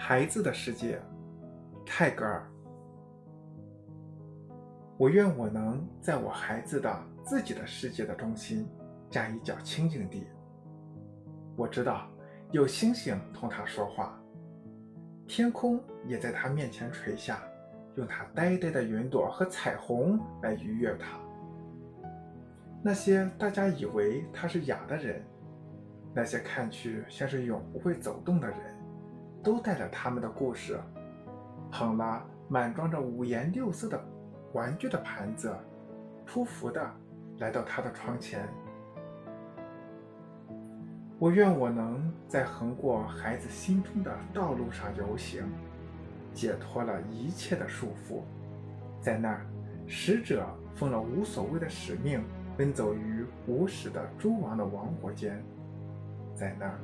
孩子的世界，泰戈尔。我愿我能在我孩子的自己的世界的中心架一角清净地。我知道有星星同他说话，天空也在他面前垂下，用它呆呆的云朵和彩虹来愉悦他。那些大家以为他是哑的人，那些看去像是永不会走动的人，都带着他们的故事，捧了满装着五颜六色的。玩具的盘子，匍匐的来到他的窗前。我愿我能在横过孩子心中的道路上游行，解脱了一切的束缚。在那儿，使者奉了无所谓的使命，奔走于无始的诸王的王国间。在那儿，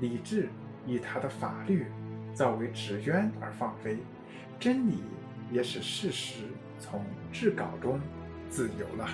理智以他的法律造为纸鸢而放飞，真理也使事实。从制稿中自由了。